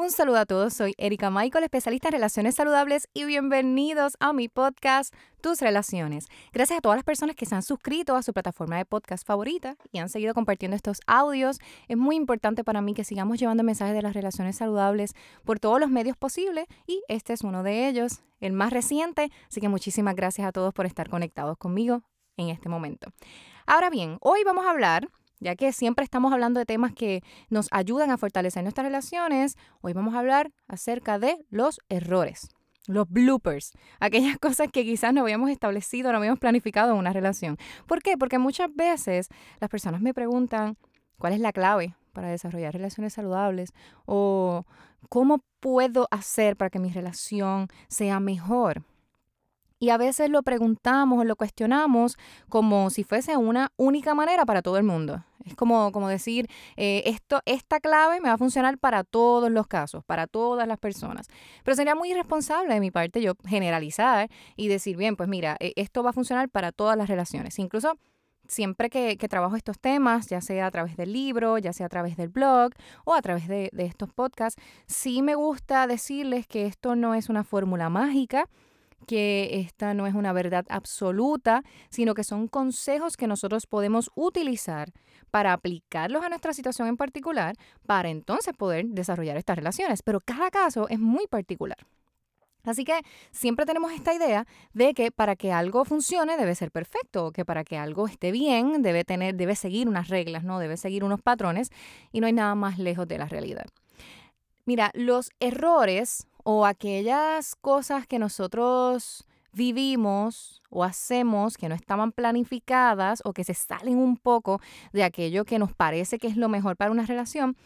Un saludo a todos, soy Erika Michael, especialista en relaciones saludables y bienvenidos a mi podcast Tus Relaciones. Gracias a todas las personas que se han suscrito a su plataforma de podcast favorita y han seguido compartiendo estos audios. Es muy importante para mí que sigamos llevando mensajes de las relaciones saludables por todos los medios posibles y este es uno de ellos, el más reciente, así que muchísimas gracias a todos por estar conectados conmigo en este momento. Ahora bien, hoy vamos a hablar ya que siempre estamos hablando de temas que nos ayudan a fortalecer nuestras relaciones, hoy vamos a hablar acerca de los errores, los bloopers, aquellas cosas que quizás no habíamos establecido, no habíamos planificado en una relación. ¿Por qué? Porque muchas veces las personas me preguntan, ¿cuál es la clave para desarrollar relaciones saludables? O ¿cómo puedo hacer para que mi relación sea mejor? Y a veces lo preguntamos o lo cuestionamos como si fuese una única manera para todo el mundo. Es como, como decir, eh, esto, esta clave me va a funcionar para todos los casos, para todas las personas. Pero sería muy irresponsable de mi parte yo generalizar y decir, bien, pues mira, e, esto va a funcionar para todas las relaciones. Incluso siempre que, trabajo estos temas, ya sea a través del libro, ya sea a través del blog o a través de, de estos podcasts, sí me gusta decirles que esto no es una fórmula mágica que esta no es una verdad absoluta, sino que son consejos que nosotros podemos utilizar para aplicarlos a nuestra situación en particular, para entonces poder desarrollar estas relaciones. Pero cada caso es muy particular. Así que siempre tenemos esta idea de que para que algo funcione debe ser perfecto, que para que algo esté bien debe tener, debe seguir unas reglas, ¿no? Debe seguir unos patrones y no hay nada más lejos de la realidad. Mira, los errores o aquellas cosas que nosotros vivimos o hacemos que no estaban planificadas o que se salen un poco de aquello que nos parece que es lo mejor para una relación,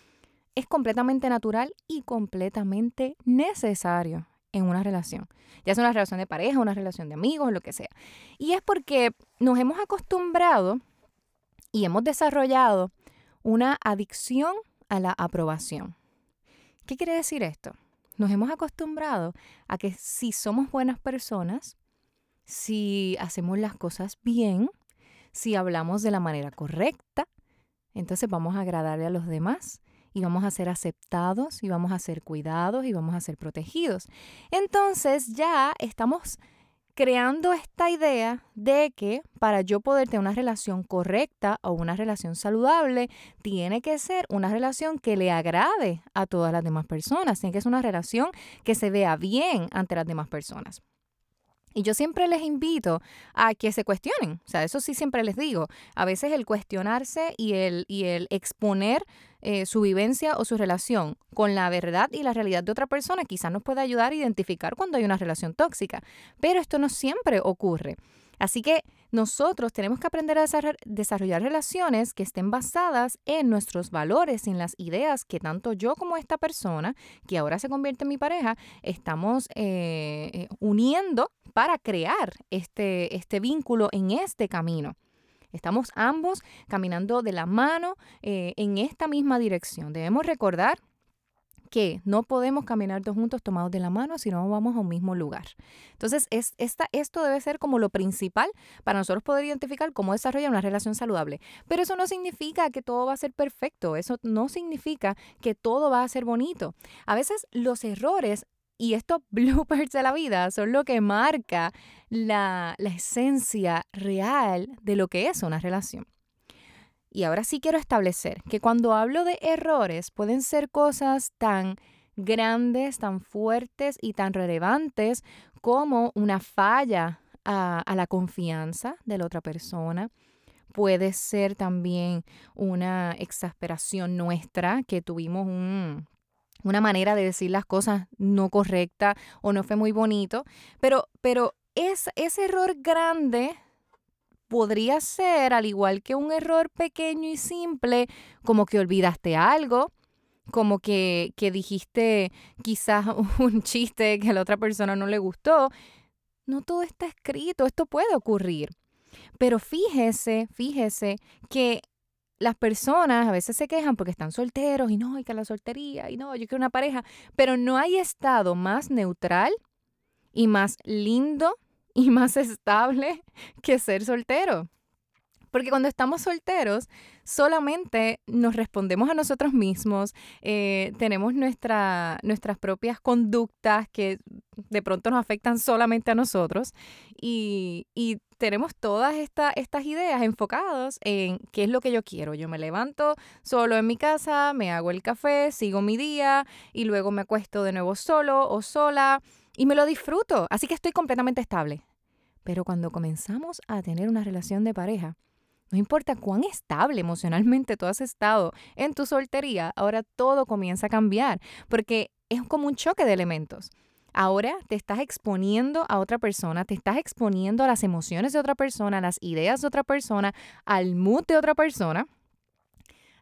es completamente natural y completamente necesario en una relación, ya sea una relación de pareja, una relación de amigos, lo que sea. Y es porque nos hemos acostumbrado y hemos desarrollado una adicción a la aprobación. ¿Qué quiere decir esto? Nos hemos acostumbrado a que si somos buenas personas, si hacemos las cosas bien, si hablamos de la manera correcta, entonces vamos a agradarle a los demás y vamos a ser aceptados y vamos a ser cuidados y vamos a ser protegidos. Entonces ya estamos creando esta idea de que para yo poder tener una relación correcta o una relación saludable, tiene que ser una relación que le agrade a todas las demás personas, tiene que ser una relación que se vea bien ante las demás personas. Y yo siempre les invito a que se cuestionen, o sea, eso sí siempre les digo, a veces el cuestionarse y el, y el exponer eh, su vivencia o su relación con la verdad y la realidad de otra persona quizás nos puede ayudar a identificar cuando hay una relación tóxica, pero esto no siempre ocurre. Así que nosotros tenemos que aprender a desarrollar relaciones que estén basadas en nuestros valores, en las ideas que tanto yo como esta persona, que ahora se convierte en mi pareja, estamos eh, eh, uniendo para crear este, este vínculo en este camino. Estamos ambos caminando de la mano eh, en esta misma dirección. Debemos recordar que no podemos caminar dos juntos tomados de la mano si no vamos a un mismo lugar. Entonces, es, esta, esto debe ser como lo principal para nosotros poder identificar cómo desarrollar una relación saludable. Pero eso no significa que todo va a ser perfecto, eso no significa que todo va a ser bonito. A veces los errores y estos bloopers de la vida son lo que marca la, la esencia real de lo que es una relación. Y ahora sí quiero establecer que cuando hablo de errores pueden ser cosas tan grandes, tan fuertes y tan relevantes como una falla a, la confianza de la otra persona. Puede ser también una exasperación nuestra, que tuvimos una manera de decir las cosas no correcta o no fue muy bonito. Pero, pero es, ese error grande podría ser, al igual que un error pequeño y simple, como que olvidaste algo, como que, que dijiste quizás un chiste que a la otra persona no le gustó. No todo está escrito, esto puede ocurrir. Pero fíjese, fíjese que las personas a veces se quejan porque están solteros y no, y que la soltería, y no, yo quiero una pareja, pero no hay estado más neutral y más lindo y más estable que ser soltero. Porque cuando estamos solteros, solamente nos respondemos a nosotros mismos, eh, tenemos nuestra, nuestras propias conductas que de pronto nos afectan solamente a nosotros y, y tenemos todas estas ideas enfocadas en qué es lo que yo quiero. Yo me levanto solo en mi casa, me hago el café, sigo mi día y luego me acuesto de nuevo solo o sola y me lo disfruto. Así que estoy completamente estable. Pero cuando comenzamos a tener una relación de pareja, no importa cuán estable emocionalmente tú has estado en tu soltería, ahora todo comienza a cambiar, porque es como un choque de elementos. Ahora te estás exponiendo a otra persona, te estás exponiendo a las emociones de otra persona, a las ideas de otra persona, al mood de otra persona.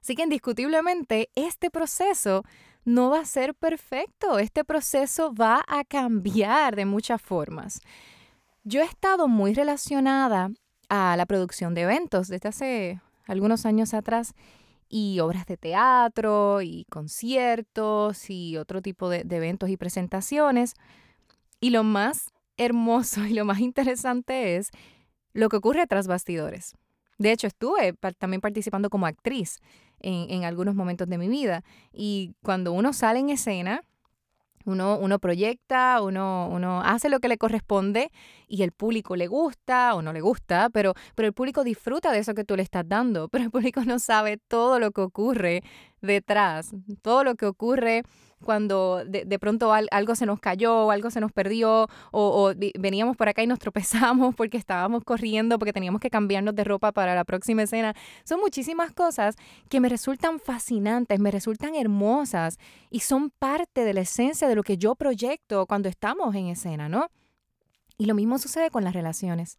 Así que indiscutiblemente este proceso no va a ser perfecto, este proceso va a cambiar de muchas formas. Yo he estado muy relacionada a la producción de eventos desde hace algunos años atrás y obras de teatro y conciertos y otro tipo de, eventos y presentaciones. Y lo más hermoso y lo más interesante es lo que ocurre tras bastidores. De hecho, estuve también participando como actriz en, en, algunos momentos de mi vida. Y cuando uno sale en escena, uno, uno proyecta, uno, uno hace lo que le corresponde y el público le gusta o no le gusta, pero, pero el público disfruta de eso que tú le estás dando, pero el público no sabe todo lo que ocurre detrás, todo lo que ocurre cuando de, pronto algo se nos cayó, algo se nos perdió, o, veníamos por acá y nos tropezamos porque estábamos corriendo, porque teníamos que cambiarnos de ropa para la próxima escena. Son muchísimas cosas que me resultan fascinantes, me resultan hermosas y son parte de la esencia de lo que yo proyecto cuando estamos en escena, ¿no? Y lo mismo sucede con las relaciones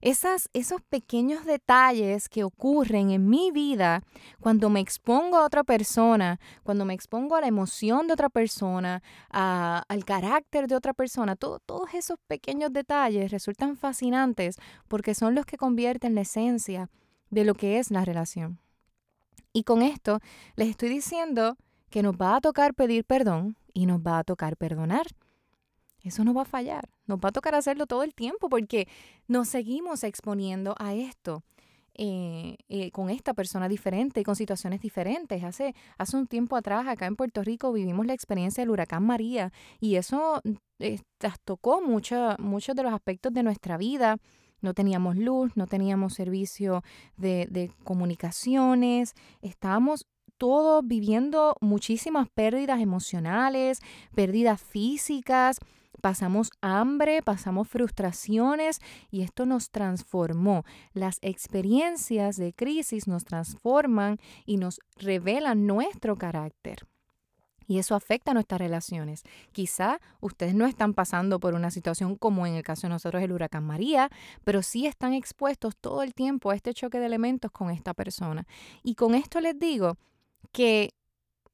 esos pequeños detalles que ocurren en mi vida cuando me expongo a otra persona, cuando me expongo a la emoción de otra persona, al carácter de otra persona, todos esos pequeños detalles resultan fascinantes porque son los que convierten la esencia de lo que es la relación. Y con esto les estoy diciendo que nos va a tocar pedir perdón y nos va a tocar perdonar. Eso no va a fallar. Nos va a tocar hacerlo todo el tiempo porque nos seguimos exponiendo a esto. Eh, eh, con esta persona diferente y con situaciones diferentes. Hace, hace un tiempo atrás, acá en Puerto Rico, vivimos la experiencia del huracán María y eso eh, trastocó mucho, muchos de los aspectos de nuestra vida. No teníamos luz, no teníamos servicio de comunicaciones, estábamos todos viviendo muchísimas pérdidas emocionales, pérdidas físicas, pasamos hambre, pasamos frustraciones y esto nos transformó. Las experiencias de crisis nos transforman y nos revelan nuestro carácter. Y eso afecta nuestras relaciones. Quizá ustedes no están pasando por una situación como en el caso de nosotros el huracán María, pero sí están expuestos todo el tiempo a este choque de elementos con esta persona. Y con esto les digo que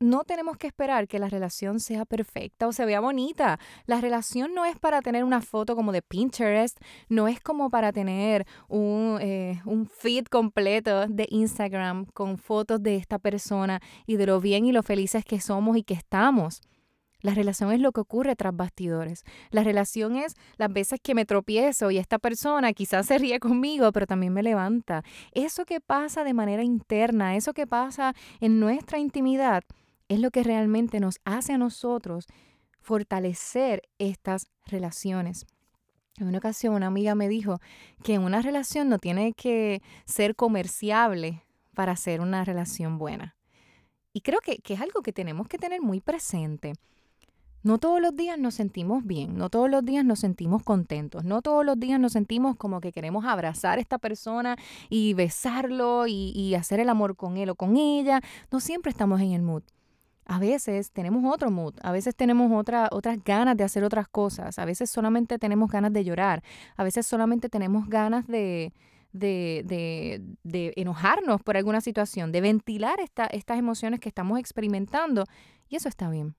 no tenemos que esperar que la relación sea perfecta o se vea bonita. La relación no es para tener una foto como de Pinterest, no es como para tener un, eh, un feed completo de Instagram con fotos de esta persona y de lo bien y lo felices que somos y que estamos. La relación es lo que ocurre tras bastidores. La relación es las veces que me tropiezo y esta persona quizás se ríe conmigo, pero también me levanta. Eso que pasa de manera interna, eso que pasa en nuestra intimidad, es lo que realmente nos hace a nosotros fortalecer estas relaciones. En una ocasión una amiga me dijo que una relación no tiene que ser comerciable para ser una relación buena. Y creo que, que, es algo que tenemos que tener muy presente. No todos los días nos sentimos bien, no todos los días nos sentimos contentos, no todos los días nos sentimos como que queremos abrazar a esta persona y besarlo y, y hacer el amor con él o con ella. No siempre estamos en el mood a veces tenemos otro mood, a veces tenemos otra, otras ganas de hacer otras cosas, a veces solamente tenemos ganas de llorar, a veces solamente tenemos ganas de, de, de, enojarnos por alguna situación, de ventilar esta, estas emociones que estamos experimentando. Y eso está bien.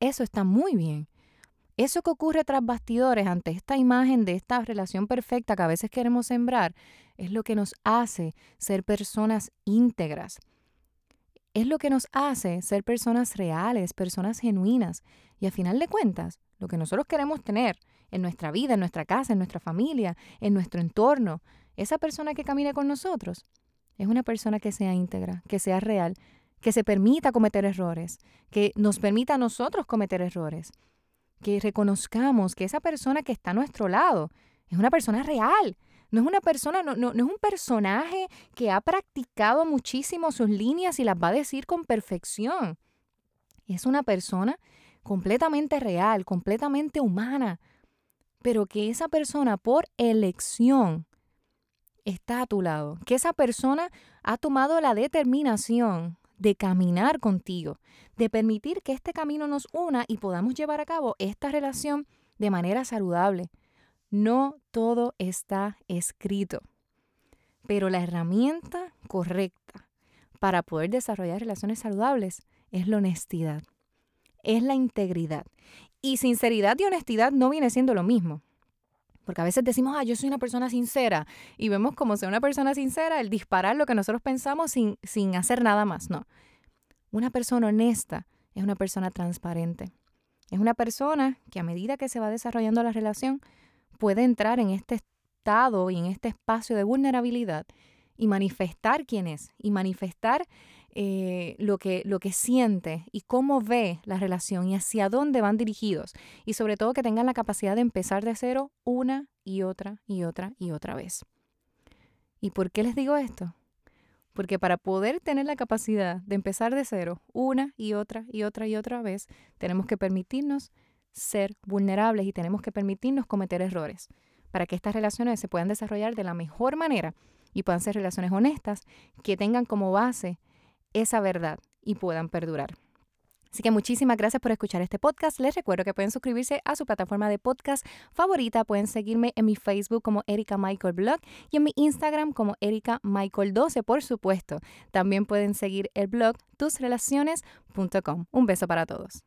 Eso está muy bien. Eso que ocurre tras bastidores ante esta imagen de esta relación perfecta que a veces queremos sembrar, es lo que nos hace ser personas íntegras es lo que nos hace ser personas reales, personas genuinas. Y a final de cuentas, lo que nosotros queremos tener en nuestra vida, en nuestra casa, en nuestra familia, en nuestro entorno, esa persona que camine con nosotros es una persona que sea íntegra, que sea real, que se permita cometer errores, que nos permita a nosotros cometer errores, que reconozcamos que esa persona que está a nuestro lado es una persona real, no es una persona, no, no, es un personaje que ha practicado muchísimo sus líneas y las va a decir con perfección. Es una persona completamente real, completamente humana, pero que esa persona por elección está a tu lado, que esa persona ha tomado la determinación de caminar contigo, de permitir que este camino nos una y podamos llevar a cabo esta relación de manera saludable. No todo está escrito, pero la herramienta correcta para poder desarrollar relaciones saludables es la honestidad, es la integridad. Y sinceridad y honestidad no viene siendo lo mismo. Porque a veces decimos, ah, yo soy una persona sincera. Y vemos como ser una persona sincera el disparar lo que nosotros pensamos sin, sin hacer nada más. No. Una persona honesta es una persona transparente. Es una persona que a medida que se va desarrollando la relación puede entrar en este estado y en este espacio de vulnerabilidad y manifestar quién es y manifestar eh, lo, que, lo que siente y cómo ve la relación y hacia dónde van dirigidos. Y sobre todo que tengan la capacidad de empezar de cero una y otra y otra y otra vez. ¿Y por qué les digo esto? Porque para poder tener la capacidad de empezar de cero una y otra y otra y otra vez, tenemos que permitirnos ser vulnerables y tenemos que permitirnos cometer errores para que estas relaciones se puedan desarrollar de la mejor manera y puedan ser relaciones honestas que tengan como base esa verdad y puedan perdurar. Así que muchísimas gracias por escuchar este podcast. Les recuerdo que pueden suscribirse a su plataforma de podcast favorita. Pueden seguirme en mi Facebook como Erika Michael Blog y en mi Instagram como Erika Michael 12, por supuesto. También pueden seguir el blog tusrelaciones.com. Un beso para todos.